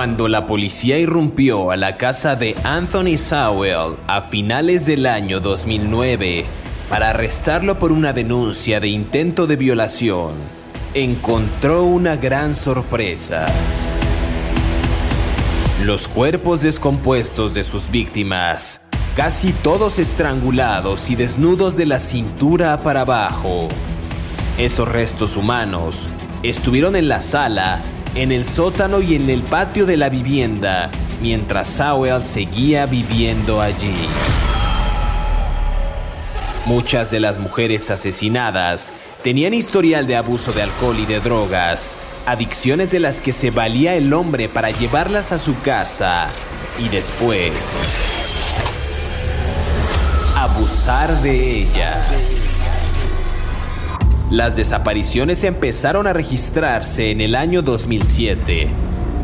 Cuando la policía irrumpió a la casa de Anthony Sowell a finales del año 2009 para arrestarlo por una denuncia de intento de violación, encontró una gran sorpresa. Los cuerpos descompuestos de sus víctimas, casi todos estrangulados y desnudos de la cintura para abajo. Esos restos humanos estuvieron en la sala en el sótano y en el patio de la vivienda, mientras Sowell seguía viviendo allí. Muchas de las mujeres asesinadas tenían historial de abuso de alcohol y de drogas, adicciones de las que se valía el hombre para llevarlas a su casa y después abusar de ellas. Las desapariciones empezaron a registrarse en el año 2007.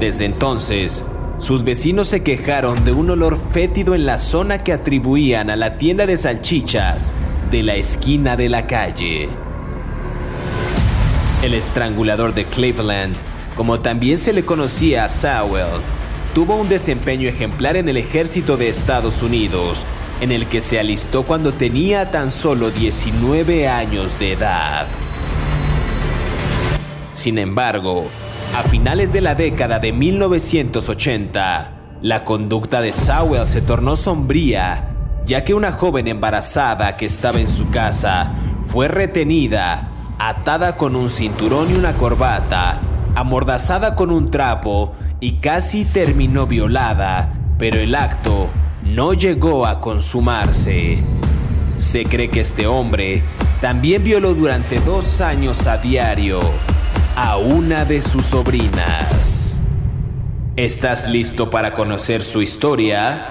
Desde entonces, sus vecinos se quejaron de un olor fétido en la zona que atribuían a la tienda de salchichas de la esquina de la calle. El estrangulador de Cleveland, como también se le conocía a Sowell, tuvo un desempeño ejemplar en el ejército de Estados Unidos en el que se alistó cuando tenía tan solo 19 años de edad. Sin embargo, a finales de la década de 1980, la conducta de Sowell se tornó sombría, ya que una joven embarazada que estaba en su casa fue retenida, atada con un cinturón y una corbata, amordazada con un trapo y casi terminó violada, pero el acto no llegó a consumarse. Se cree que este hombre también violó durante dos años a diario a una de sus sobrinas. ¿Estás listo para conocer su historia?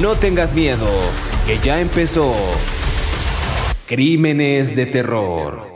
No tengas miedo, que ya empezó. Crímenes de terror.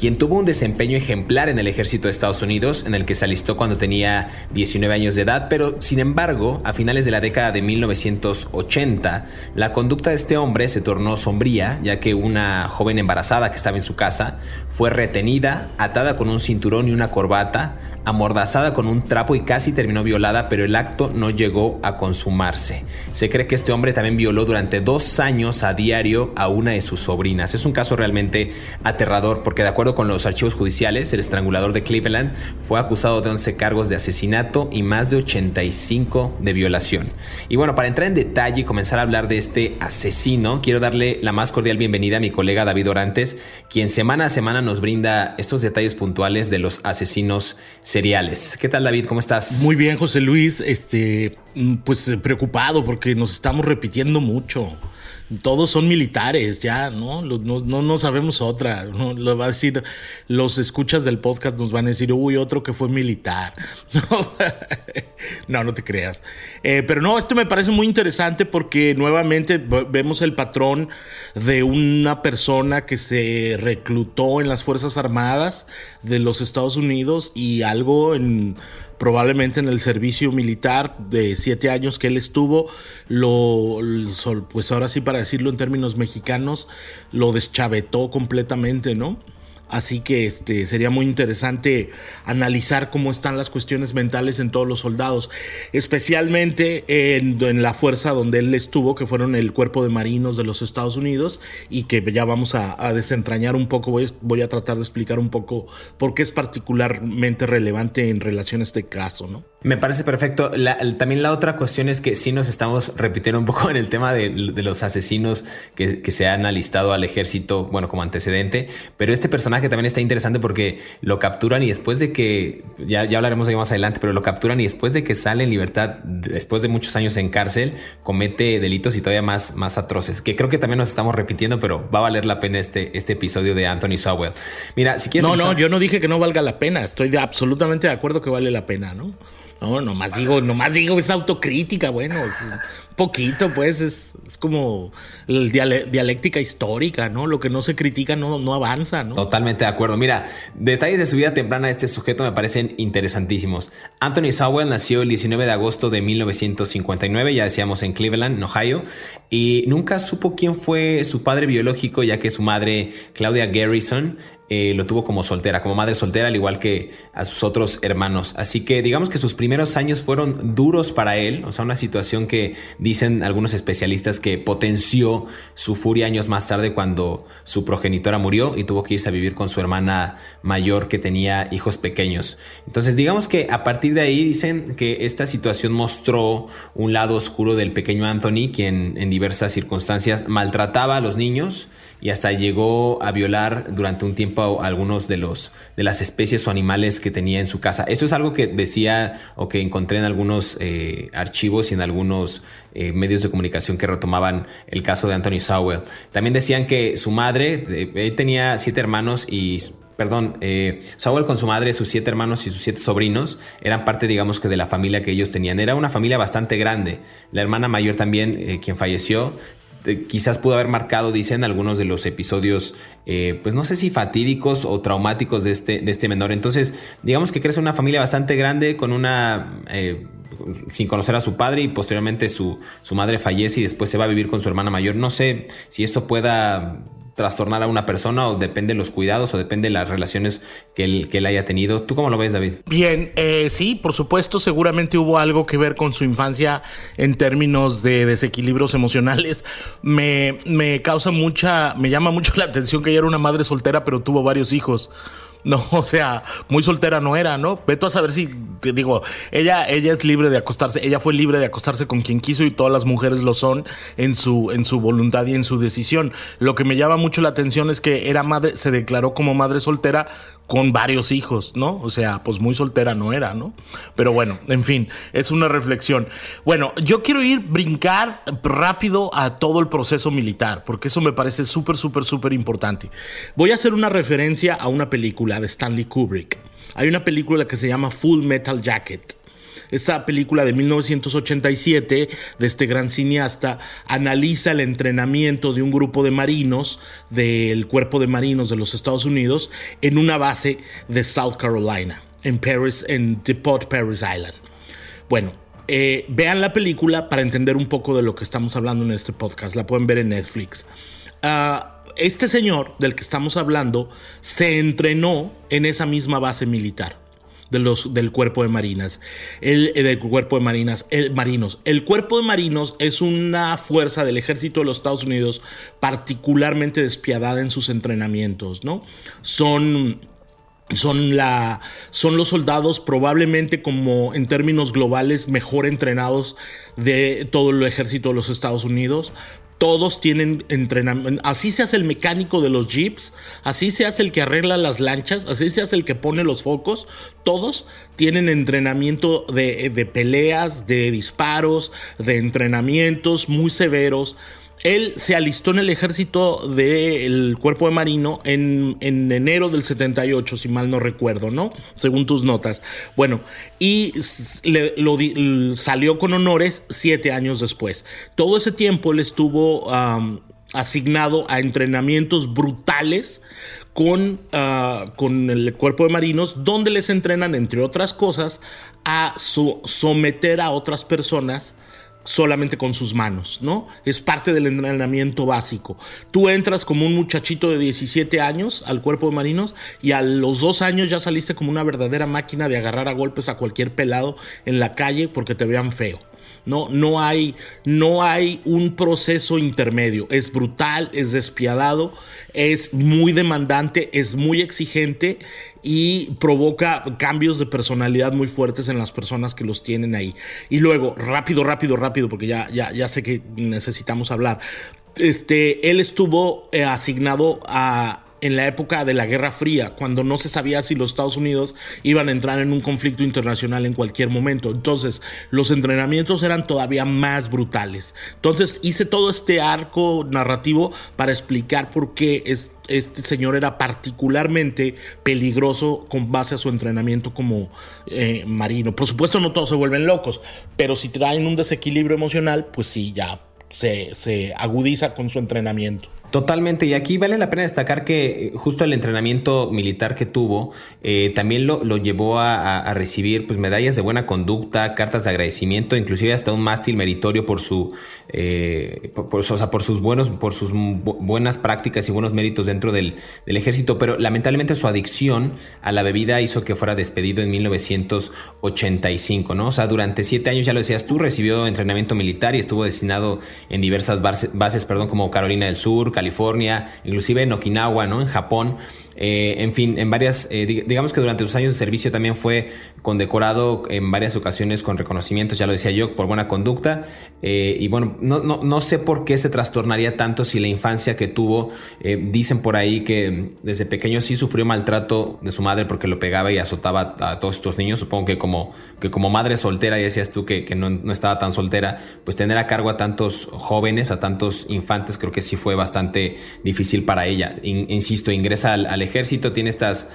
quien tuvo un desempeño ejemplar en el ejército de Estados Unidos, en el que se alistó cuando tenía 19 años de edad, pero sin embargo, a finales de la década de 1980, la conducta de este hombre se tornó sombría, ya que una joven embarazada que estaba en su casa fue retenida, atada con un cinturón y una corbata, amordazada con un trapo y casi terminó violada, pero el acto no llegó a consumarse. Se cree que este hombre también violó durante dos años a diario a una de sus sobrinas. Es un caso realmente aterrador porque de acuerdo con los archivos judiciales, el estrangulador de Cleveland fue acusado de 11 cargos de asesinato y más de 85 de violación. Y bueno, para entrar en detalle y comenzar a hablar de este asesino, quiero darle la más cordial bienvenida a mi colega David Orantes, quien semana a semana nos brinda estos detalles puntuales de los asesinos seriales. ¿Qué tal David? ¿Cómo estás? Muy bien, José Luis. Este, mm, pues eh, preocupado porque nos estamos repitiendo mucho. Todos son militares, ya, ¿no? No, no, sabemos otra. Lo va a decir, los escuchas del podcast nos van a decir, uy, otro que fue militar. No, no, te creas. Eh, pero no, este me parece muy interesante porque nuevamente vemos el patrón de una persona que se reclutó en las Fuerzas Armadas de los Estados Unidos y algo en probablemente en el servicio militar de siete años que él estuvo, lo, pues ahora sí para decirlo en términos mexicanos, lo deschavetó completamente, ¿no? Así que este, sería muy interesante analizar cómo están las cuestiones mentales en todos los soldados, especialmente en, la fuerza donde él estuvo, que fueron el cuerpo de marinos de los Estados Unidos, y que ya vamos a, desentrañar un poco, voy, voy, a tratar de explicar un poco por qué es particularmente relevante en relación a este caso, ¿no? Me parece perfecto. también la otra cuestión es que sí nos estamos repitiendo un poco en el tema de, los asesinos que, se han alistado al ejército, bueno, como antecedente, pero este personaje también está interesante porque lo capturan y después de que, ya, ya hablaremos de más adelante, pero lo capturan y después de que sale en libertad, después de muchos años en cárcel, comete delitos y todavía más, más atroces, que creo que también nos estamos repitiendo, pero va a valer la pena este, este episodio de Anthony Sowell. Mira, si quieres... No, no, yo no dije que no valga la pena, estoy absolutamente de acuerdo que vale la pena, ¿no? No, nomás digo, nomás digo, es autocrítica, bueno, poquito, pues, es, como dialéctica histórica, ¿no? Lo que no se critica no, no avanza, ¿no? Totalmente de acuerdo. Mira, detalles de su vida temprana de este sujeto me parecen interesantísimos. Anthony Sowell nació el 19 de agosto de 1959, ya decíamos en Cleveland, en Ohio, y nunca supo quién fue su padre biológico, ya que su madre, Claudia Garrison, eh, lo tuvo como soltera, como madre soltera, al igual que a sus otros hermanos. Así que digamos que sus primeros años fueron duros para él, o sea, una situación que dicen algunos especialistas que potenció su furia años más tarde cuando su progenitora murió y tuvo que irse a vivir con su hermana mayor que tenía hijos pequeños. Entonces digamos que a partir de ahí dicen que esta situación mostró un lado oscuro del pequeño Anthony, quien en diversas circunstancias maltrataba a los niños y hasta llegó a violar durante un tiempo a algunos de los de las especies o animales que tenía en su casa. Esto es algo que decía o que encontré en algunos eh, archivos y en algunos eh, medios de comunicación que retomaban el caso de Anthony Sowell. También decían que su madre, él tenía siete hermanos y perdón, eh, con su madre, sus siete hermanos y sus siete sobrinos eran parte, digamos que, de la familia que ellos tenían. Era una familia bastante grande. La hermana mayor también, quien falleció, quizás pudo haber marcado, dicen, algunos de los episodios, eh, pues no sé si fatídicos o traumáticos de este, de este menor. Entonces, digamos que crece una familia bastante grande con una... Eh, sin conocer a su padre y posteriormente su, su madre fallece y después se va a vivir con su hermana mayor. No sé si eso pueda trastornar a una persona o depende de los cuidados o depende de las relaciones que él, que haya tenido. ¿Tú cómo lo ves, David? Bien, eh, sí, por supuesto, seguramente hubo algo que ver con su infancia en términos de desequilibrios emocionales. Me, me causa mucha, me llama mucho la atención que ella era una madre soltera, pero tuvo varios hijos. No, o sea, muy soltera no era, ¿no? Veto a saber si, te digo, ella, ella es libre de acostarse, ella fue libre de acostarse con quien quiso y todas las mujeres lo son en su, en su voluntad y en su decisión. Lo que me llama mucho la atención es que era madre, se declaró como madre soltera con varios hijos, ¿no? O sea, pues muy soltera no era, ¿no? Pero bueno, en fin, es una reflexión. Bueno, yo quiero ir brincar rápido a todo el proceso militar, porque eso me parece súper, súper, súper importante. Voy a hacer una referencia a una película de Stanley Kubrick. Hay una película que se llama Full Metal Jacket. Esta película de 1987 de este gran cineasta analiza el entrenamiento de un grupo de marinos del cuerpo de marinos de los Estados Unidos en una base de South Carolina, en Paris, en Depot Paris Island. Bueno, eh, vean la película para entender un poco de lo que estamos hablando en este podcast. La pueden ver en Netflix. Ah, este señor del que estamos hablando se entrenó en esa misma base militar del cuerpo de marinas, el, eh, cuerpo de marinas, el, marinos. El cuerpo de marinos es una fuerza del ejército de los Estados Unidos particularmente despiadada en sus entrenamientos, ¿no? Son son, la, son los soldados probablemente como en términos globales mejor entrenados de todo el ejército de los Estados Unidos todos tienen entrenamiento. Así se hace el mecánico de los jeeps, así se hace el que arregla las lanchas, así se hace el que pone los focos. Todos tienen entrenamiento de, de peleas, de disparos, de entrenamientos muy severos él se alistó en el ejército del cuerpo de marino en, enero del 78, si mal no recuerdo, ¿no? Según tus notas. Bueno, y lo, salió con honores siete años después. Todo ese tiempo él estuvo asignado a entrenamientos brutales con, ah, con el cuerpo de marinos, donde les entrenan, entre otras cosas, a someter a otras personas solamente con sus manos, ¿no? Es parte del entrenamiento básico. Tú entras como un muchachito de 17 años al cuerpo de marinos y a los dos años ya saliste como una verdadera máquina de agarrar a golpes a cualquier pelado en la calle porque te vean feo. No, no, hay, no hay un proceso intermedio. Es brutal, es despiadado, es muy demandante, es muy exigente y provoca cambios de personalidad muy fuertes en las personas que los tienen ahí. Y luego, rápido, rápido, rápido, porque ya, ya, ya sé que necesitamos hablar. Este, él estuvo eh, asignado a en la época de la Guerra Fría, cuando no se sabía si los Estados Unidos iban a entrar en un conflicto internacional en cualquier momento. Entonces, los entrenamientos eran todavía más brutales. Entonces, hice todo este arco narrativo para explicar por qué este señor era particularmente peligroso con base a su entrenamiento como eh, marino. Por supuesto, no todos se vuelven locos, pero si traen un desequilibrio emocional, pues sí, ya se, se agudiza con su entrenamiento. Totalmente, y aquí vale la pena destacar que eh, justo el entrenamiento militar que tuvo eh, también lo, llevó a, recibir pues, medallas de buena conducta, cartas de agradecimiento, inclusive hasta un mástil meritorio por su, eh, por, por sus buenos, por sus buenas prácticas y buenos méritos dentro del, del, ejército, pero lamentablemente su adicción a la bebida hizo que fuera despedido en 1985, ¿no? O sea, durante siete años, ya lo decías tú, recibió entrenamiento militar y estuvo destinado en diversas bases, bases perdón, como Carolina del Sur, California, inclusive en Okinawa, ¿no? En Japón. Eh, en fin, en varias, eh, digamos que durante sus años de servicio también fue condecorado en varias ocasiones con reconocimientos, ya lo decía yo, por buena conducta. Eh, y bueno, no, no, no, sé por qué se trastornaría tanto si la infancia que tuvo, dicen por ahí que desde pequeño sí sufrió maltrato de su madre porque lo pegaba y azotaba a todos estos niños. Supongo que como, que como madre soltera, y decías tú que, que no, no estaba tan soltera, pues tener a cargo a tantos jóvenes, a tantos infantes, creo que sí fue bastante difícil para ella. insisto, ingresa al, al ejército, tiene estas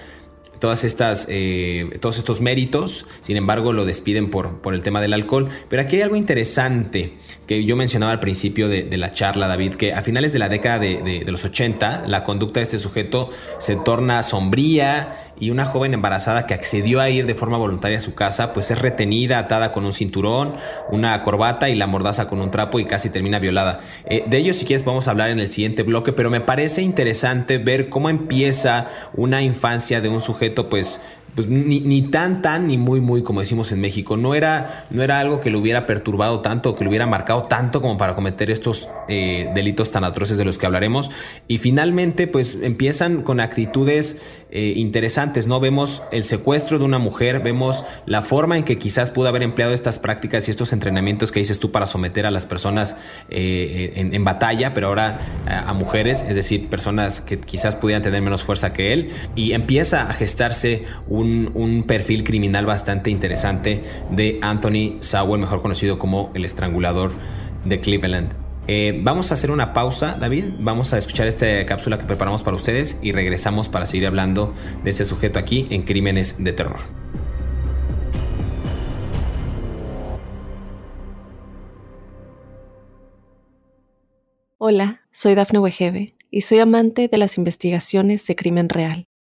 todas estas, eh, todos estos méritos, sin embargo lo despiden por, por el tema del alcohol. Pero aquí hay algo interesante que yo mencionaba al principio de, la charla, David, que a finales de la década de, los 80, la conducta de este sujeto se torna sombría y una joven embarazada que accedió a ir de forma voluntaria a su casa, pues es retenida, atada con un cinturón, una corbata y la mordaza con un trapo y casi termina violada. Eh, de ello, si quieres, vamos a hablar en el siguiente bloque, pero me parece interesante ver cómo empieza una infancia de un sujeto, pues pues ni, tan, tan, ni muy, muy, como decimos en México. No era, no era algo que lo hubiera perturbado tanto, que lo hubiera marcado tanto como para cometer estos eh, delitos tan atroces de los que hablaremos. Y finalmente, pues empiezan con actitudes eh, interesantes, ¿no? Vemos el secuestro de una mujer, vemos la forma en que quizás pudo haber empleado estas prácticas y estos entrenamientos que dices tú para someter a las personas eh, en, batalla, pero ahora a, mujeres, es decir, personas que quizás pudieran tener menos fuerza que él. Y empieza a gestarse un, un perfil criminal bastante interesante de Anthony Sowell, mejor conocido como el estrangulador de Cleveland. Eh, vamos a hacer una pausa, David. Vamos a escuchar esta cápsula que preparamos para ustedes y regresamos para seguir hablando de este sujeto aquí en Crímenes de Terror. Hola, soy Dafne Wegebe y soy amante de las investigaciones de crimen real.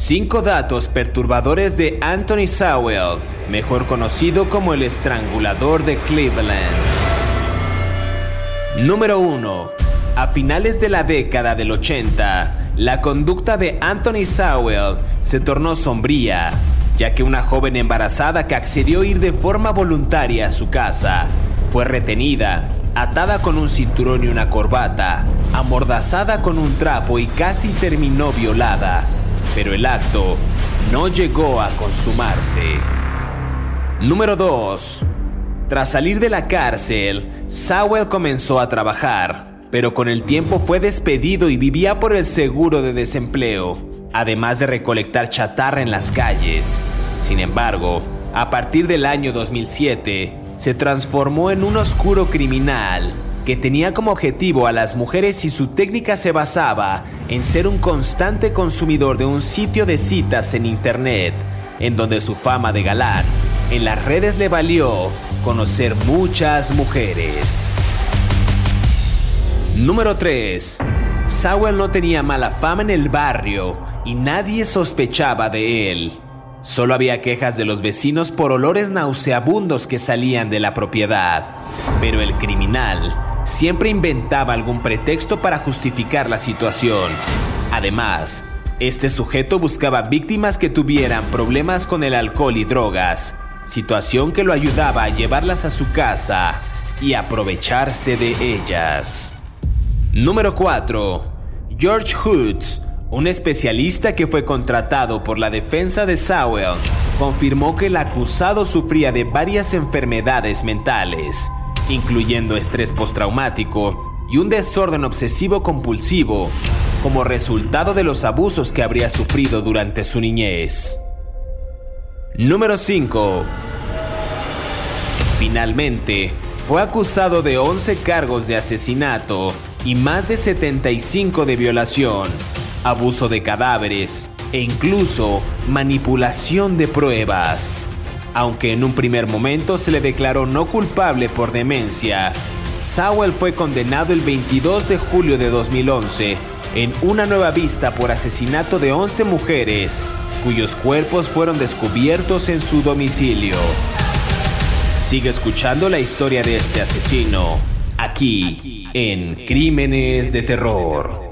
Cinco datos perturbadores de Anthony Sowell, mejor conocido como el estrangulador de Cleveland. Número 1. A finales de la década del 80, la conducta de Anthony Sowell se tornó sombría, ya que una joven embarazada que accedió a ir de forma voluntaria a su casa fue retenida, atada con un cinturón y una corbata, amordazada con un trapo y casi terminó violada pero el acto no llegó a consumarse. Número 2. Tras salir de la cárcel, Sowell comenzó a trabajar, pero con el tiempo fue despedido y vivía por el seguro de desempleo. además de recolectar chatarra en las calles. Sin embargo, a partir del año 2007, se transformó en un oscuro criminal que tenía como objetivo a las mujeres y su técnica se basaba en ser un constante consumidor de un sitio de citas en Internet, en donde su fama de galán en las redes le valió conocer muchas mujeres. Número 3. Sowell no tenía mala fama en el barrio y nadie sospechaba de él. Solo había quejas de los vecinos por olores nauseabundos que salían de la propiedad. Pero el criminal siempre inventaba algún pretexto para justificar la situación. Además, este sujeto buscaba víctimas que tuvieran problemas con el alcohol y drogas, situación que lo ayudaba a llevarlas a su casa y aprovecharse de ellas. Número 4. George Hoods, un especialista que fue contratado por la defensa de Sowell, confirmó que el acusado sufría de varias enfermedades mentales, incluyendo estrés postraumático y un desorden obsesivo compulsivo, como resultado de los abusos que habría sufrido durante su niñez. Número 5. Finalmente, fue acusado de 11 cargos de asesinato y más de 75 de violación, abuso de cadáveres e incluso manipulación de pruebas. Aunque en un primer momento se le declaró no culpable por demencia, Sowell fue condenado el 22 de julio de 2011 en una nueva vista por asesinato de 11 mujeres, cuyos cuerpos fueron descubiertos en su domicilio. Sigue escuchando la historia de este asesino aquí en Crímenes de Terror.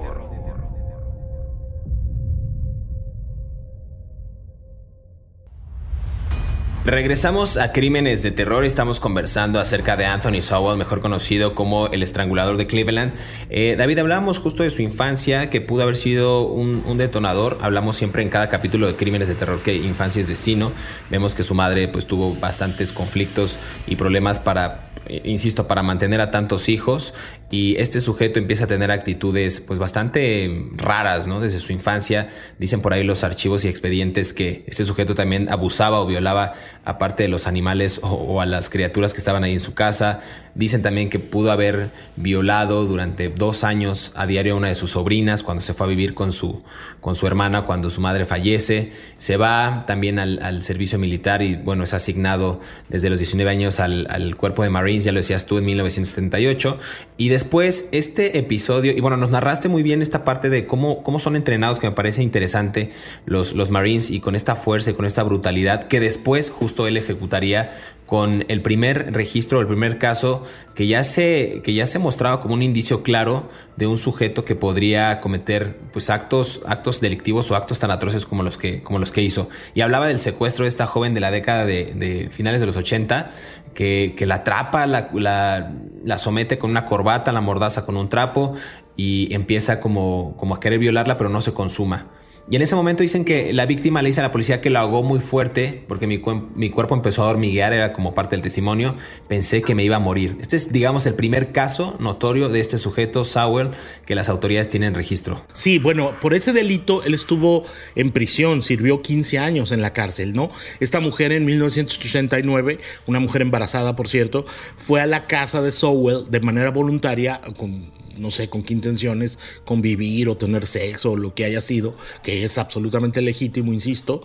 Regresamos a Crímenes de Terror. Estamos conversando acerca de Anthony Sowell, mejor conocido como el estrangulador de Cleveland. Eh, David, hablamos justo de su infancia, que pudo haber sido un, un, detonador. Hablamos siempre en cada capítulo de Crímenes de Terror que infancia es destino. Vemos que su madre pues, tuvo bastantes conflictos y problemas para eh, insisto, para mantener a tantos hijos y este sujeto empieza a tener actitudes pues bastante raras, ¿no? Desde su infancia, dicen por ahí los archivos y expedientes que este sujeto también abusaba o violaba aparte de los animales o, a las criaturas que estaban ahí en su casa, Dicen también que pudo haber violado durante dos años a diario a una de sus sobrinas cuando se fue a vivir con su, con su hermana cuando su madre fallece. Se va también al, servicio militar y bueno, es asignado desde los 19 años al, cuerpo de Marines, ya lo decías tú, en 1978. Y después este episodio, y bueno, nos narraste muy bien esta parte de cómo, cómo son entrenados, que me parece interesante los, los Marines y con esta fuerza y con esta brutalidad que después justo él ejecutaría con el primer registro, el primer caso que ya se, que ya se mostraba como un indicio claro de un sujeto que podría cometer pues, actos, actos delictivos o actos tan atroces como los, que, como los que hizo. Y hablaba del secuestro de esta joven de la década de, finales de los 80, que, la atrapa, la, la, la, somete con una corbata, la mordaza con un trapo y empieza como, como a querer violarla, pero no se consuma. Y en ese momento dicen que la víctima le dice a la policía que lo ahogó muy fuerte porque mi, mi, cuerpo empezó a hormiguear, era como parte del testimonio. Pensé que me iba a morir. Este es, digamos, el primer caso notorio de este sujeto, Sauer, que las autoridades tienen registro. Sí, bueno, por ese delito él estuvo en prisión, sirvió 15 años en la cárcel, ¿no? Esta mujer en 1989, una mujer embarazada, por cierto, fue a la casa de Sowell de manera voluntaria con no sé con qué intenciones, convivir o tener sexo o lo que haya sido, que es absolutamente legítimo, insisto,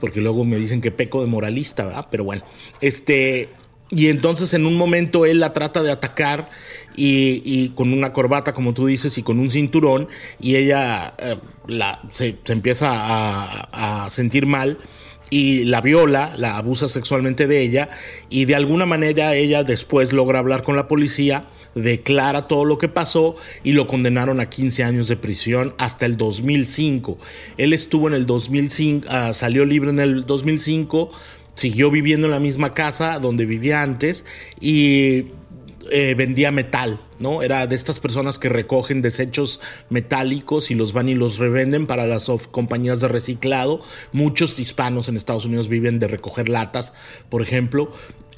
porque luego me dicen que peco de moralista, ¿verdad? Pero bueno, este... Y entonces en un momento él la trata de atacar y, con una corbata, como tú dices, y con un cinturón, y ella eh, se, empieza a sentir mal y la viola, la abusa sexualmente de ella, y de alguna manera ella después logra hablar con la policía declara todo lo que pasó y lo condenaron a 15 años de prisión hasta el 2005. Él estuvo en el 2005, ah, salió libre en el 2005, siguió viviendo en la misma casa donde vivía antes y eh, vendía metal, ¿no? Era de estas personas que recogen desechos metálicos y los van y los revenden para las compañías de reciclado. Muchos hispanos en Estados Unidos viven de recoger latas, por ejemplo.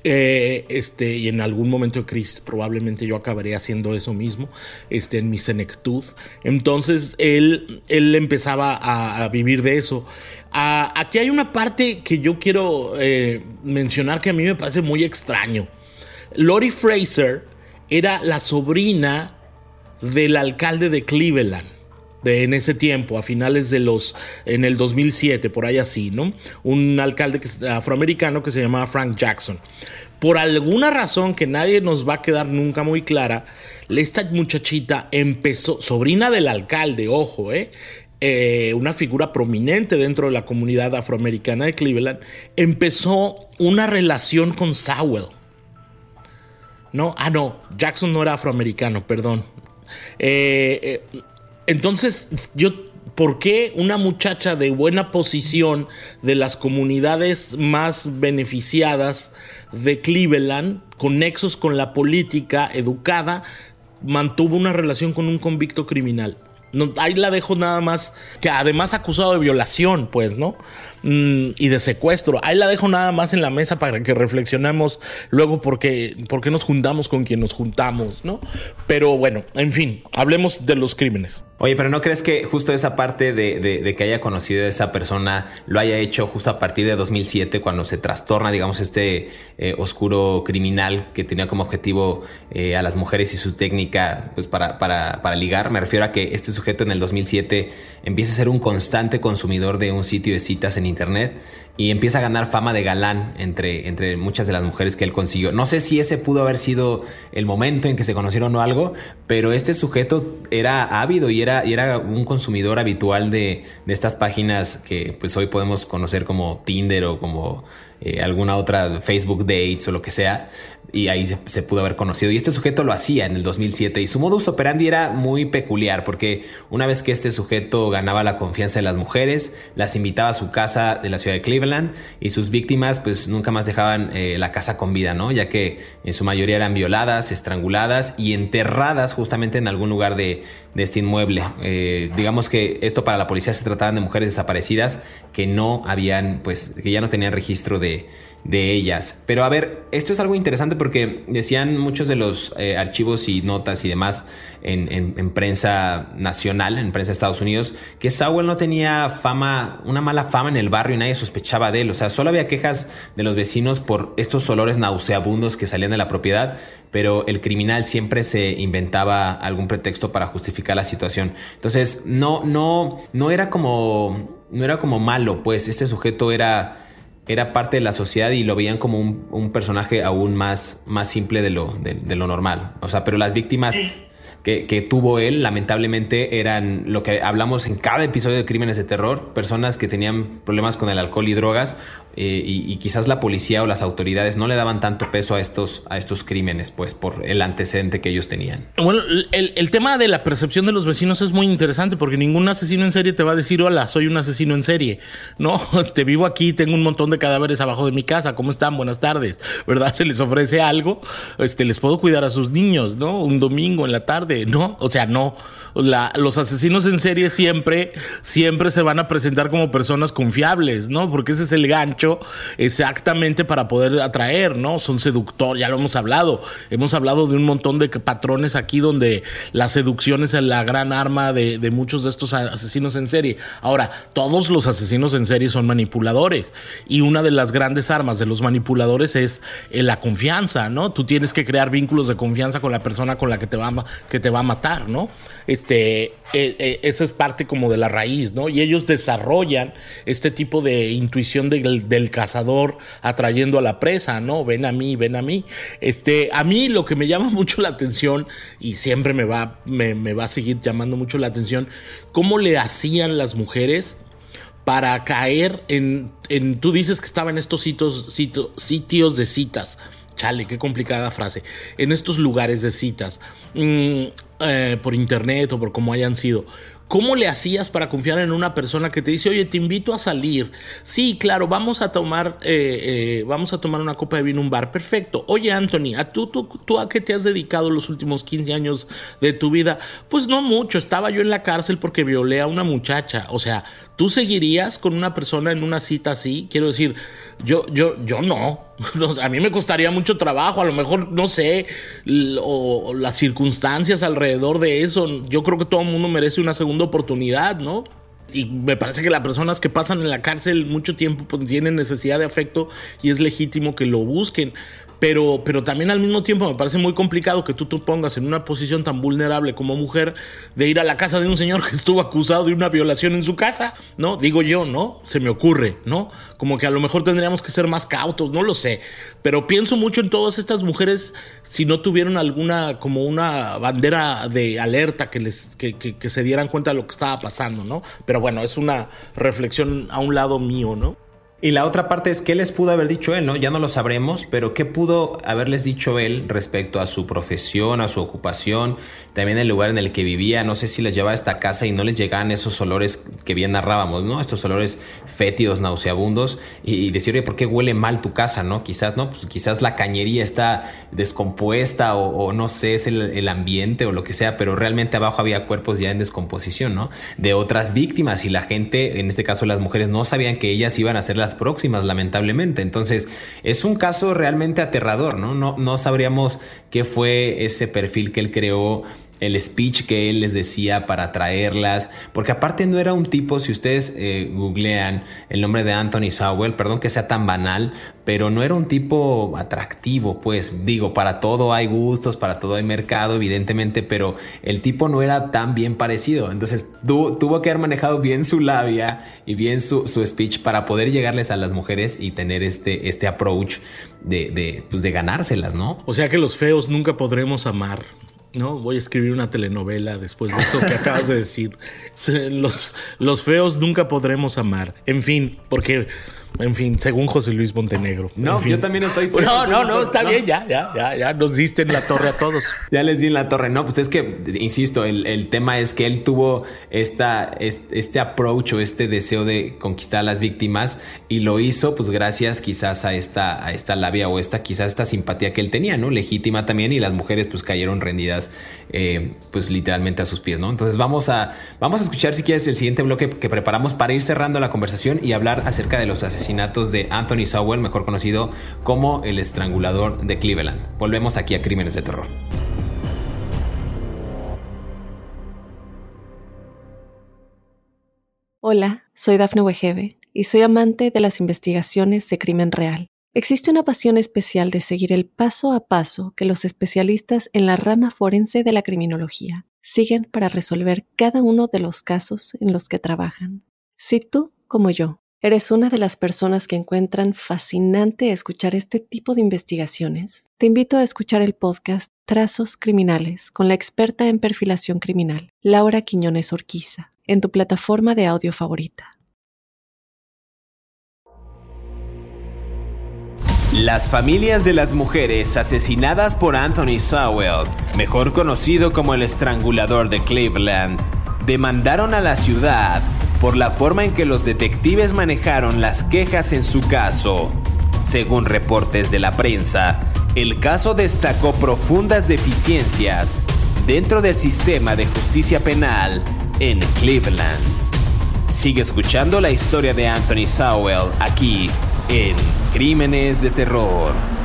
Eh, este, y en algún momento de crisis probablemente yo acabaré haciendo eso mismo, este, en mi senectud. Entonces él, él empezaba a, vivir de eso. aquí hay una parte que yo quiero eh, mencionar que a mí me parece muy extraño. Lori Fraser era la sobrina del alcalde de Cleveland en ese tiempo, a finales de los, en el 2007, por ahí así, ¿no? Un alcalde afroamericano que se llamaba Frank Jackson. Por alguna razón que nadie nos va a quedar nunca muy clara, esta muchachita empezó, sobrina del alcalde, ojo, ¿eh? Eh, una figura prominente dentro de la comunidad afroamericana de Cleveland, empezó una relación con Sowell. No, ah, no, Jackson no era afroamericano, perdón. Eh, eh entonces, yo, ¿por qué una muchacha de buena posición de las comunidades más beneficiadas de Cleveland, con nexos con la política, educada, mantuvo una relación con un convicto criminal? No, ahí la dejo nada más, que además acusado de violación, pues, ¿no? Mm, y de secuestro. Ahí la dejo nada más en la mesa para que reflexionemos luego por qué, nos juntamos con quien nos juntamos, ¿no? Pero bueno, en fin, hablemos de los crímenes. Oye, pero ¿no crees que justo esa parte de, que haya conocido a esa persona lo haya hecho justo a partir de 2007, cuando se trastorna, digamos, este eh, oscuro criminal que tenía como objetivo eh, a las mujeres y su técnica pues para, para, para ligar? Me refiero a que este sujeto en el 2007 empieza a ser un constante consumidor de un sitio de citas en Internet internet y empieza a ganar fama de galán entre, entre muchas de las mujeres que él consiguió. No sé si ese pudo haber sido el momento en que se conocieron o algo, pero este sujeto era ávido y era, y era un consumidor habitual de, de estas páginas que pues hoy podemos conocer como Tinder o como eh, alguna otra Facebook Dates o lo que sea, y ahí se, pudo haber conocido. Y este sujeto lo hacía en el 2007 y su modus operandi era muy peculiar porque una vez que este sujeto ganaba la confianza de las mujeres, las invitaba a su casa de la ciudad de Cleveland y sus víctimas pues nunca más dejaban eh, la casa con vida, ¿no? Ya que en su mayoría eran violadas, estranguladas y enterradas justamente en algún lugar de, este inmueble. Eh, digamos que esto para la policía se trataban de mujeres desaparecidas que no habían, pues, que ya no tenían registro de de, ellas. Pero a ver, esto es algo interesante porque decían muchos de los eh, archivos y notas y demás en, prensa nacional, en prensa de Estados Unidos, que Sowell no tenía fama, una mala fama en el barrio y nadie sospechaba de él. O sea, solo había quejas de los vecinos por estos olores nauseabundos que salían de la propiedad, pero el criminal siempre se inventaba algún pretexto para justificar la situación. Entonces, no, no, no era como, no era como malo, pues este sujeto era era parte de la sociedad y lo veían como un, personaje aún más, más simple de lo, de, lo normal. O sea, pero las víctimas que, que, tuvo él, lamentablemente, eran lo que hablamos en cada episodio de Crímenes de Terror, personas que tenían problemas con el alcohol y drogas eh, y, quizás la policía o las autoridades no le daban tanto peso a estos, a estos crímenes, pues por el antecedente que ellos tenían. Bueno, el, tema de la percepción de los vecinos es muy interesante porque ningún asesino en serie te va a decir, hola, soy un asesino en serie. No, este, vivo aquí, tengo un montón de cadáveres abajo de mi casa, ¿cómo están? Buenas tardes, ¿verdad? Se les ofrece algo, este, les puedo cuidar a sus niños, ¿no? Un domingo en la tarde, ¿no? O sea, no los asesinos en serie siempre, siempre se van a presentar como personas confiables, ¿no? Porque ese es el gancho exactamente para poder atraer, ¿no? Son seductores, ya lo hemos hablado. Hemos hablado de un montón de patrones aquí donde la seducción es la gran arma de, muchos de estos asesinos en serie. Ahora, todos los asesinos en serie son manipuladores y una de las grandes armas de los manipuladores es eh, la confianza, ¿no? Tú tienes que crear vínculos de confianza con la persona con la que te va, que te va a matar, ¿no? Este, eh, eh, esa es parte como de la raíz, ¿no? Y ellos desarrollan este tipo de intuición del, cazador atrayendo a la presa, ¿no? Ven a mí, ven a mí. Este, a mí lo que me llama mucho la atención y siempre me va, me, va a seguir llamando mucho la atención, cómo le hacían las mujeres para caer en, en tú dices que estaba en estos sitios, sitios de citas. Chale, qué complicada frase. En estos lugares de citas. Mm, eh, por internet o por como hayan sido. ¿Cómo le hacías para confiar en una persona que te dice, oye, te invito a salir? Sí, claro, vamos a tomar, eh, eh, vamos a tomar una copa de vino un bar. Perfecto. Oye, Anthony, ¿a tú, ¿tú a qué te has dedicado los últimos 15 años de tu vida? Pues no mucho. Estaba yo en la cárcel porque violé a una muchacha. O sea, ¿tú seguirías con una persona en una cita así? Quiero decir, yo, yo, yo no. A mí me costaría mucho trabajo, a lo mejor, no sé, o, las circunstancias alrededor de eso. Yo creo que todo el mundo merece una segunda oportunidad, ¿no? Y me parece que las personas que pasan en la cárcel mucho tiempo pues, tienen necesidad de afecto y es legítimo que lo busquen. Pero, pero también al mismo tiempo me parece muy complicado que tú te pongas en una posición tan vulnerable como mujer de ir a la casa de un señor que estuvo acusado de una violación en su casa, ¿no? Digo yo, ¿no? Se me ocurre, ¿no? Como que a lo mejor tendríamos que ser más cautos, no lo sé. Pero pienso mucho en todas estas mujeres si no tuvieron alguna, como una bandera de alerta que, les, que, que se dieran cuenta de lo que estaba pasando, ¿no? Pero bueno, es una reflexión a un lado mío, ¿no? Y la otra parte es qué les pudo haber dicho él, ¿no? Ya no lo sabremos, pero qué pudo haberles dicho él respecto a su profesión, a su ocupación, también el lugar en el que vivía. No sé si les llevaba a esta casa y no les llegaban esos olores que bien narrábamos, ¿no? Estos olores fétidos, nauseabundos, y, decir, oye, ¿por qué huele mal tu casa, no? Quizás, ¿no? Pues quizás la cañería está descompuesta o, no sé, es el, el, ambiente o lo que sea, pero realmente abajo había cuerpos ya en descomposición, ¿no? De otras víctimas y la gente, en este caso las mujeres, no sabían que ellas iban a ser las próximas, lamentablemente. Entonces, es un caso realmente aterrador, ¿no? No, no sabríamos qué fue ese perfil que él creó el speech que él les decía para traerlas, porque aparte no era un tipo, si ustedes eh, googlean el nombre de Anthony Sowell, perdón que sea tan banal, pero no era un tipo atractivo, pues digo, para todo hay gustos, para todo hay mercado, evidentemente, pero el tipo no era tan bien parecido, entonces tuvo que haber manejado bien su labia y bien su, speech para poder llegarles a las mujeres y tener este, este approach de, de, pues de ganárselas, ¿no? O sea que los feos nunca podremos amar. ¿No? Voy a escribir una telenovela después de eso que acabas de decir. Los, los feos nunca podremos amar. En fin, porque en fin, según José Luis Montenegro. No, yo también estoy. No, no, no, está bien, ya, ya, ya, ya nos diste en la torre a todos. ya les di en la torre. No, pues es que, insisto, el, tema es que él tuvo esta, este, approach o este deseo de conquistar a las víctimas y lo hizo, pues gracias quizás a esta, a esta labia o esta, quizás esta simpatía que él tenía, ¿no? Legítima también y las mujeres, pues cayeron rendidas, eh, pues literalmente a sus pies, ¿no? Entonces vamos a, vamos a escuchar si quieres el siguiente bloque que preparamos para ir cerrando la conversación y hablar acerca de los asesinatos asesinatos de Anthony Sowell, mejor conocido como el estrangulador de Cleveland. Volvemos aquí a Crímenes de Terror. Hola, soy Dafne Wegebe y soy amante de las investigaciones de crimen real. Existe una pasión especial de seguir el paso a paso que los especialistas en la rama forense de la criminología siguen para resolver cada uno de los casos en los que trabajan. Si tú, como yo, ¿Eres una de las personas que encuentran fascinante escuchar este tipo de investigaciones? Te invito a escuchar el podcast Trazos Criminales con la experta en perfilación criminal, Laura Quiñones Orquiza, en tu plataforma de audio favorita. Las familias de las mujeres asesinadas por Anthony Sowell, mejor conocido como el estrangulador de Cleveland, demandaron a la ciudad por la forma en que los detectives manejaron las quejas en su caso. Según reportes de la prensa, el caso destacó profundas deficiencias dentro del sistema de justicia penal en Cleveland. Sigue escuchando la historia de Anthony Sowell aquí en Crímenes de Terror.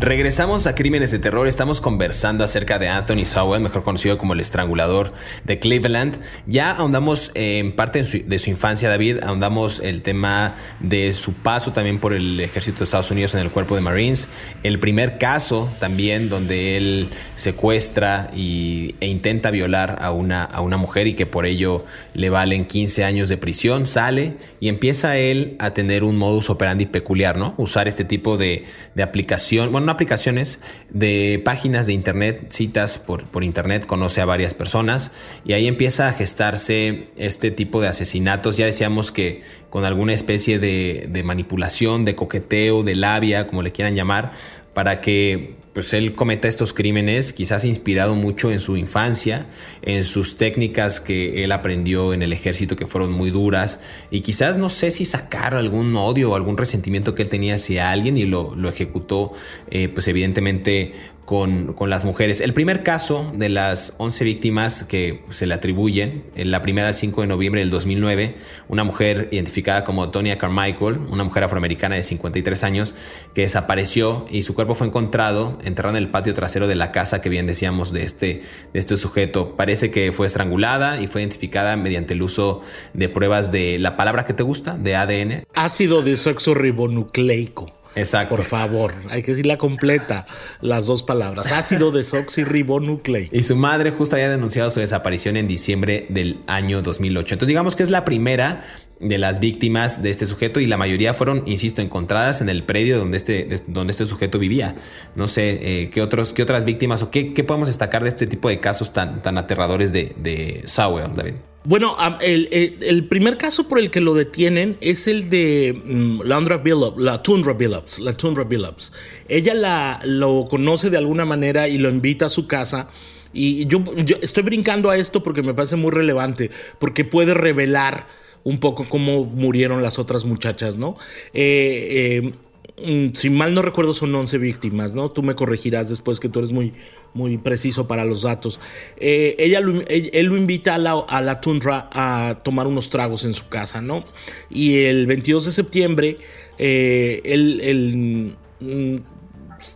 Regresamos a Crímenes de Terror. Estamos conversando acerca de Anthony Sowell, mejor conocido como el estrangulador de Cleveland. Ya ahondamos en parte de su, infancia, David. Ahondamos el tema de su paso también por el ejército de Estados Unidos en el cuerpo de Marines. El primer caso también donde él secuestra y, e intenta violar a una, a una mujer y que por ello le valen 15 años de prisión. Sale y empieza él a tener un modus operandi peculiar, ¿no? Usar este tipo de, de aplicación. Bueno, aplicaciones de páginas de internet, citas por, por internet, conoce a varias personas y ahí empieza a gestarse este tipo de asesinatos. Ya decíamos que con alguna especie de, de manipulación, de coqueteo, de labia, como le quieran llamar, para que pues él cometa estos crímenes, quizás inspirado mucho en su infancia, en sus técnicas que él aprendió en el ejército que fueron muy duras, y quizás no sé si sacar algún odio o algún resentimiento que él tenía hacia alguien y lo, lo ejecutó, eh, pues evidentemente con, las mujeres. El primer caso de las 11 víctimas que se le atribuyen, en la primera 5 de noviembre del 2009, una mujer identificada como Tonya Carmichael, una mujer afroamericana de 53 años, que desapareció y su cuerpo fue encontrado enterrado en el patio trasero de la casa que bien decíamos de este, de este sujeto. Parece que fue estrangulada y fue identificada mediante el uso de pruebas de la palabra que te gusta, de ADN. Ácido desoxirribonucleico. Exacto. Por favor, hay que decirla completa, las dos palabras. Ácido desoxirribonucleico. Y su madre justo había denunciado su desaparición en diciembre del año 2008. Entonces digamos que es la primera de las víctimas de este sujeto y la mayoría fueron, insisto, encontradas en el predio donde este, donde este sujeto vivía. No sé eh, qué, otros, qué otras víctimas o qué, qué, podemos destacar de este tipo de casos tan, tan aterradores de, de Sowell, David. Bueno, el, primer caso por el que lo detienen es el de mm, Landra Billups, la Tundra Billups, la Tundra Billups. Ella la, lo conoce de alguna manera y lo invita a su casa. Y yo, estoy brincando a esto porque me parece muy relevante, porque puede revelar un poco cómo murieron las otras muchachas, ¿no? Eh, eh, mm, si mal no recuerdo, son 11 víctimas, ¿no? Tú me corregirás después que tú eres muy, muy preciso para los datos. Eh, ella él, lo invita a la, tundra a tomar unos tragos en su casa, ¿no? Y el 22 de septiembre, eh, él, mm,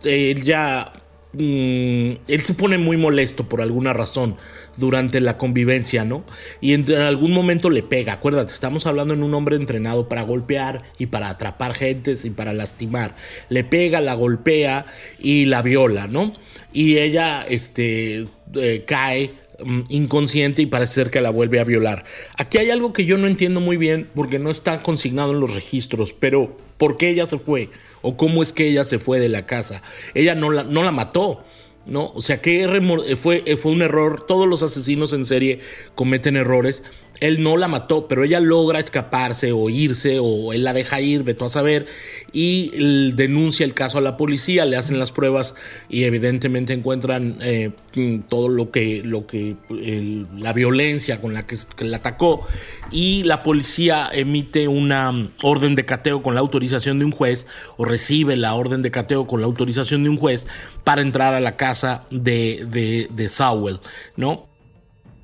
él, ya... Mm, él se pone muy molesto por alguna razón durante la convivencia, ¿no? Y en, algún momento le pega. Acuérdate, estamos hablando en un hombre entrenado para golpear y para atrapar gentes y para lastimar. Le pega, la golpea y la viola, ¿no? Y ella, este, eh, cae mm, inconsciente y parece ser que la vuelve a violar. Aquí hay algo que yo no entiendo muy bien porque no está consignado en los registros, pero ¿por qué ella se fue? ¿O cómo es que ella se fue de la casa? Ella no la, no la mató, ¿no? O sea, que fue, fue un error. Todos los asesinos en serie cometen errores él no la mató, pero ella logra escaparse o irse o él la deja ir, ve a saber, y denuncia el caso a la policía, le hacen las pruebas y evidentemente encuentran eh, todo lo que, lo que la violencia con la que, la atacó y la policía emite una orden de cateo con la autorización de un juez o recibe la orden de cateo con la autorización de un juez para entrar a la casa de, de, de Sowell, ¿no?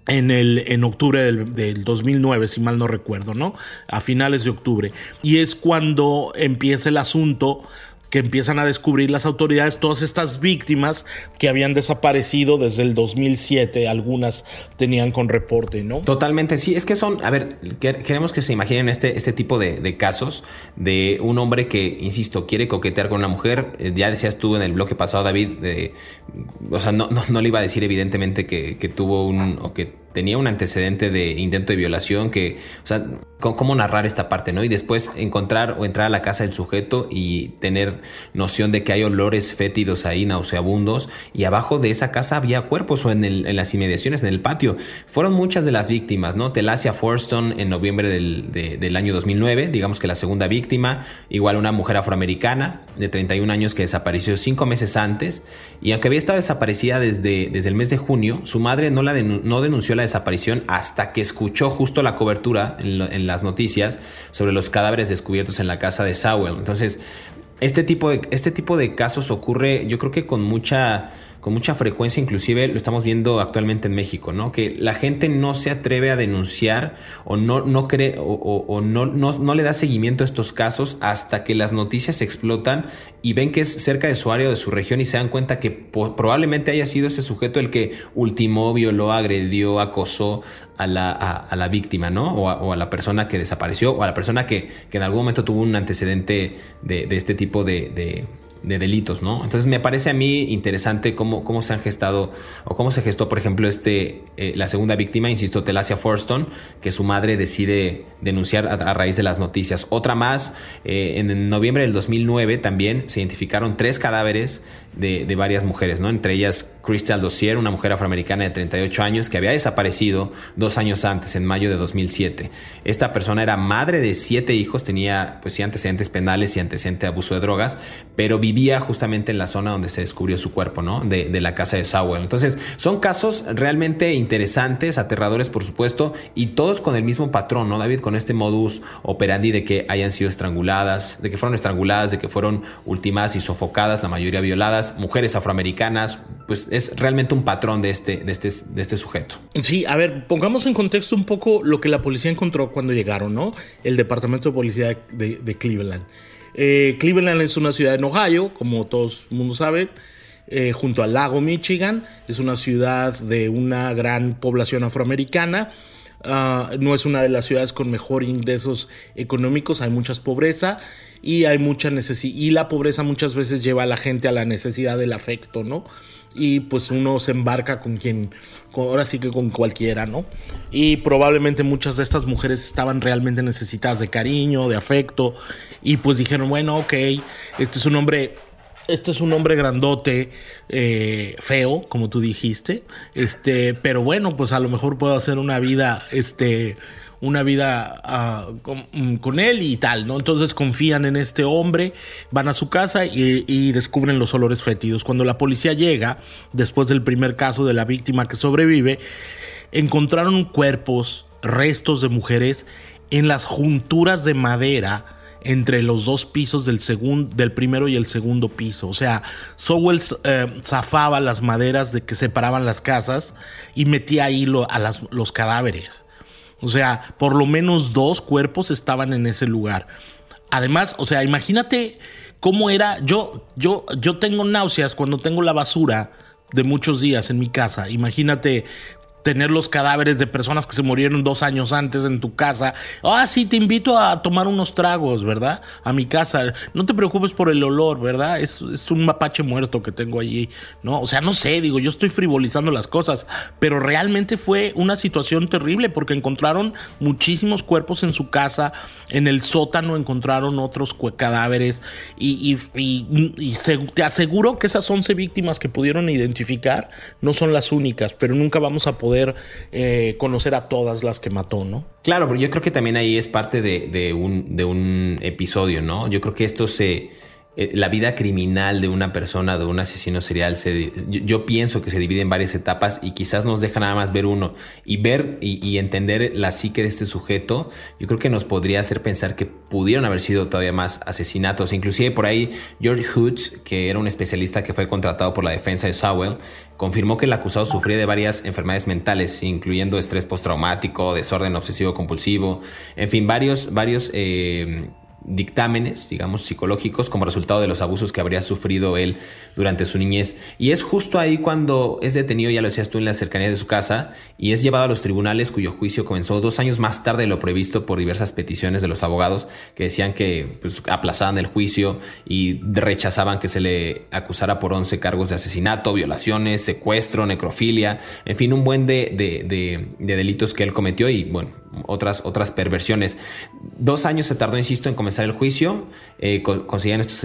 En, el, en octubre del, del, 2009, si mal no recuerdo, ¿no? A finales de octubre. Y es cuando empieza el asunto que empiezan a descubrir las autoridades todas estas víctimas que habían desaparecido desde el 2007, algunas tenían con reporte, ¿no? Totalmente, sí, es que son, a ver, queremos que se imaginen este, este tipo de, casos de un hombre que, insisto, quiere coquetear con una mujer, eh, ya decías tú en el bloque pasado, David, o sea, no, no, le iba a decir evidentemente que, que tuvo un, o que tenía un antecedente de intento de violación que, o sea, cómo narrar esta parte, ¿no? Y después encontrar o entrar a la casa del sujeto y tener noción de que hay olores fétidos ahí, nauseabundos, y abajo de esa casa había cuerpos o en, en las inmediaciones, en el patio. Fueron muchas de las víctimas, ¿no? Telasia Forston en noviembre del, del año 2009, digamos que la segunda víctima, igual una mujer afroamericana de 31 años que desapareció cinco meses antes, y aunque había estado desaparecida desde, el mes de junio, su madre no, la denunció la desaparición hasta que escuchó justo la cobertura en, las noticias sobre los cadáveres descubiertos en la casa de Sowell. Entonces, este tipo de, este tipo de casos ocurre, yo creo que con mucha con mucha frecuencia, inclusive lo estamos viendo actualmente en México, ¿no? Que la gente no se atreve a denunciar o no, no cree o, no, no, le da seguimiento a estos casos hasta que las noticias explotan y ven que es cerca de su área o de su región y se dan cuenta que probablemente haya sido ese sujeto el que ultimó, violó, agredió, acosó a la, a, la víctima, ¿no? O a, la persona que desapareció o a la persona que, en algún momento tuvo un antecedente de, este tipo de delitos, ¿no? Entonces me parece a mí interesante cómo, cómo se han gestado o cómo se gestó, por ejemplo, este, eh, la segunda víctima, insisto, Telasia Forston, que su madre decide denunciar a, raíz de las noticias. Otra más, eh, en noviembre del 2009 también se identificaron tres cadáveres de, de, varias mujeres, ¿no? Entre ellas Crystal Dossier, una mujer afroamericana de 38 años que había desaparecido dos años antes, en mayo de 2007. Esta persona era madre de siete hijos, tenía pues sí antecedentes penales y antecedentes de abuso de drogas, pero vivía justamente en la zona donde se descubrió su cuerpo, ¿no? De, la casa de Sowell. Entonces, son casos realmente interesantes, aterradores, por supuesto, y todos con el mismo patrón, ¿no, David? Con este modus operandi de que hayan sido estranguladas, de que fueron estranguladas, de que fueron ultimadas y sofocadas, la mayoría violadas, mujeres afroamericanas, pues es realmente un patrón de este, de este, de este sujeto. Sí, a ver, pongamos en contexto un poco lo que la policía encontró cuando llegaron, ¿no? El Departamento de Policía de, Cleveland. Eh, Cleveland es una ciudad en Ohio, como todos el mundo sabe, eh, junto al lago Michigan. Es una ciudad de una gran población afroamericana. Ah, no es una de las ciudades con mejor ingresos económicos, hay mucha pobreza y hay mucha necesidad. Y la pobreza muchas veces lleva a la gente a la necesidad del afecto, ¿no? y pues uno se embarca con quien, ahora sí que con cualquiera, ¿no? Y probablemente muchas de estas mujeres estaban realmente necesitadas de cariño, de afecto, y pues dijeron, bueno, ok, este es un hombre, este es un hombre grandote, eh, feo, como tú dijiste, este, pero bueno, pues a lo mejor puedo hacer una vida, este, una vida ah, mm, con, él y tal, ¿no? Entonces confían en este hombre, van a su casa y, descubren los olores fétidos. Cuando la policía llega, después del primer caso de la víctima que sobrevive, encontraron cuerpos, restos de mujeres en las junturas de madera entre los dos pisos del, segundo, del primero y el segundo piso. O sea, Sowell eh, zafaba las maderas de que separaban las casas y metía ahí a los cadáveres. O sea, por lo menos dos cuerpos estaban en ese lugar. Además, o sea, imagínate cómo era. Yo, yo, yo tengo náuseas cuando tengo la basura de muchos días en mi casa. Imagínate tener los cadáveres de personas que se murieron dos años antes en tu casa. Ah, sí, te invito a tomar unos tragos, ¿verdad? A mi casa. No te preocupes por el olor, ¿verdad? Es, es un mapache muerto que tengo allí, ¿no? O sea, no sé, digo, yo estoy frivolizando las cosas, pero realmente fue una situación terrible porque encontraron muchísimos cuerpos en su casa, en el sótano encontraron otros cadáveres y, y, te aseguro que esas 11 víctimas que pudieron identificar no son las únicas, pero nunca vamos a poder eh, conocer a todas las que mató, ¿no? Claro, pero yo creo que también ahí es parte de, un, de un episodio, ¿no? Yo creo que esto se eh, la vida criminal de una persona, de un asesino serial, se, yo, pienso que se divide en varias etapas y quizás nos deja nada más ver uno y ver y, entender la psique de este sujeto, yo creo que nos podría hacer pensar que pudieron haber sido todavía más asesinatos. Inclusive por ahí George Hoods, que era un especialista que fue contratado por la defensa de Sowell, confirmó que el acusado sufría de varias enfermedades mentales, incluyendo estrés postraumático, desorden obsesivo compulsivo, en fin, varios, varios eh, dictámenes, digamos, psicológicos como resultado de los abusos que habría sufrido él durante su niñez. Y es justo ahí cuando es detenido, ya lo decías tú, en la cercanía de su casa y es llevado a los tribunales cuyo juicio comenzó dos años más tarde de lo previsto por diversas peticiones de los abogados que decían que pues, aplazaban el juicio y rechazaban que se le acusara por 11 cargos de asesinato, violaciones, secuestro, necrofilia, en fin, un buen de, de, de delitos que él cometió y bueno, otras, otras perversiones. Dos años se tardó, insisto, en comenzar el juicio, eh,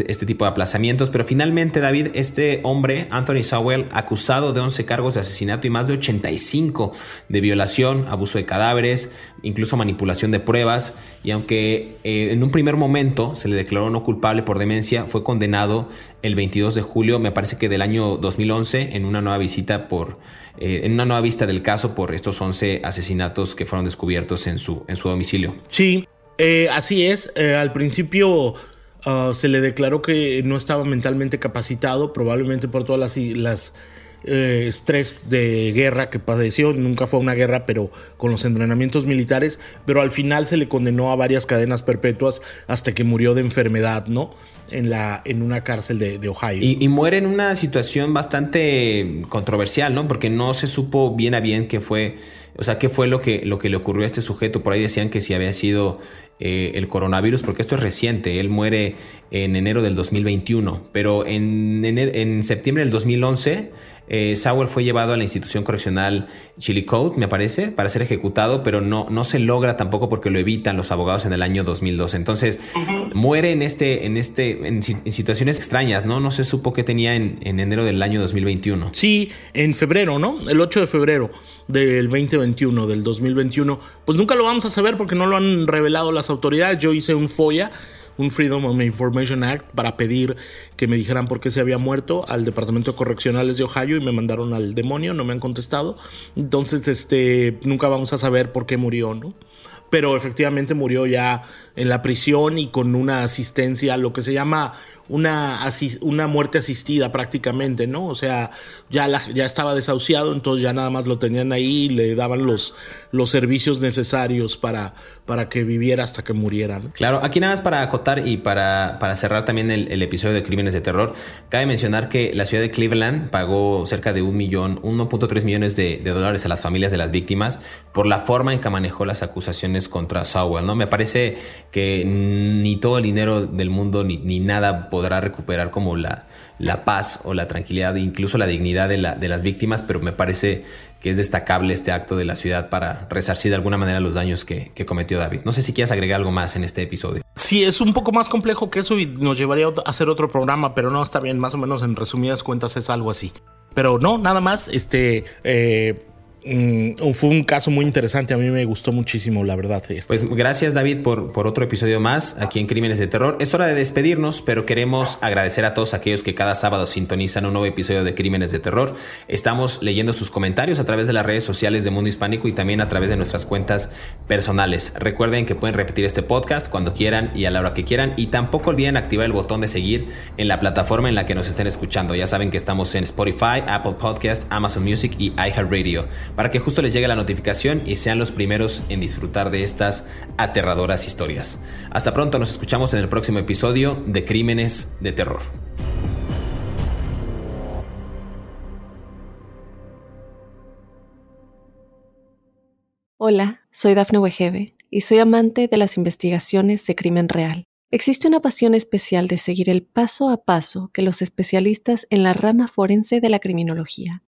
este tipo de aplazamientos, pero finalmente, David, este hombre, Anthony Sowell, acusado de 11 cargos de asesinato y más de 85 de violación, abuso de cadáveres, incluso manipulación de pruebas, y aunque eh, en un primer momento se le declaró no culpable por demencia, fue condenado el 22 de julio, me parece que del año 2011, en una nueva visita por eh, en una nueva vista del caso por estos 11 asesinatos que fueron descubiertos en su, en su domicilio. Sí, eh, así es. Eh, al principio ah, se le declaró que no estaba mentalmente capacitado, probablemente por todas las, las estrés de guerra que padeció. Nunca fue una guerra, pero con los entrenamientos militares. Pero al final se le condenó a varias cadenas perpetuas hasta que murió de enfermedad, ¿no? En, la, en una cárcel de, Ohio. Y, muere en una situación bastante controversial, ¿no? Porque no se supo bien a bien qué fue, o sea, qué fue lo que, lo que le ocurrió a este sujeto. Por ahí decían que si había sido eh, el coronavirus, porque esto es reciente. Él muere en enero del 2021, pero en, en septiembre del 2011 eh, Sowell fue llevado a la institución correccional Chillicothe, me parece, para ser ejecutado, pero no, no se logra tampoco porque lo evitan los abogados en el año 2002. Entonces, muere en, este, en, este, en, situaciones extrañas, ¿no? No se supo qué tenía en, en, enero del año 2021. Sí, en febrero, ¿no? El 8 de febrero del 2021, del 2021. Pues nunca lo vamos a saber porque no lo han revelado las autoridades. Yo hice un FOIA un Freedom of Information Act para pedir que me dijeran por qué se había muerto al Departamento de Correccionales de Ohio y me mandaron al demonio, no me han contestado. Entonces, este, nunca vamos a saber por qué murió, ¿no? Pero efectivamente murió ya en la prisión y con una asistencia, lo que se llama una, una muerte asistida prácticamente, ¿no? O sea, ya, ya estaba desahuciado, entonces ya nada más lo tenían ahí y le daban los, los servicios necesarios para, para que viviera hasta que muriera. Claro, aquí nada más para acotar y para, para cerrar también el, episodio de Crímenes de Terror, cabe mencionar que la ciudad de Cleveland pagó cerca de un millón, 1.3 millones de, de, dólares a las familias de las víctimas por la forma en que manejó las acusaciones contra Sowell, ¿no? Me parece que ni todo el dinero del mundo ni, ni nada podrá recuperar como la, la paz o la tranquilidad, incluso la dignidad de, la, de las víctimas, pero me parece que es destacable este acto de la ciudad para resarcir de alguna manera los daños que, cometió David. No sé si quieres agregar algo más en este episodio. Sí, es un poco más complejo que eso y nos llevaría a hacer otro programa, pero no, está bien, más o menos en resumidas cuentas es algo así. Pero no, nada más, este, eh, Mm, fue un caso muy interesante, a mí me gustó muchísimo, la verdad. Este. Pues gracias David por, por otro episodio más aquí en Crímenes de Terror. Es hora de despedirnos, pero queremos agradecer a todos aquellos que cada sábado sintonizan un nuevo episodio de Crímenes de Terror. Estamos leyendo sus comentarios a través de las redes sociales de Mundo Hispánico y también a través de nuestras cuentas personales. Recuerden que pueden repetir este podcast cuando quieran y a la hora que quieran y tampoco olviden activar el botón de seguir en la plataforma en la que nos estén escuchando. Ya saben que estamos en Spotify, Apple Podcast, Amazon Music y iHeartRadio para que justo les llegue la notificación y sean los primeros en disfrutar de estas aterradoras historias. Hasta pronto, nos escuchamos en el próximo episodio de Crímenes de Terror. Hola, soy Dafne Wegebe y soy amante de las investigaciones de crimen real. Existe una pasión especial de seguir el paso a paso que los especialistas en la rama forense de la criminología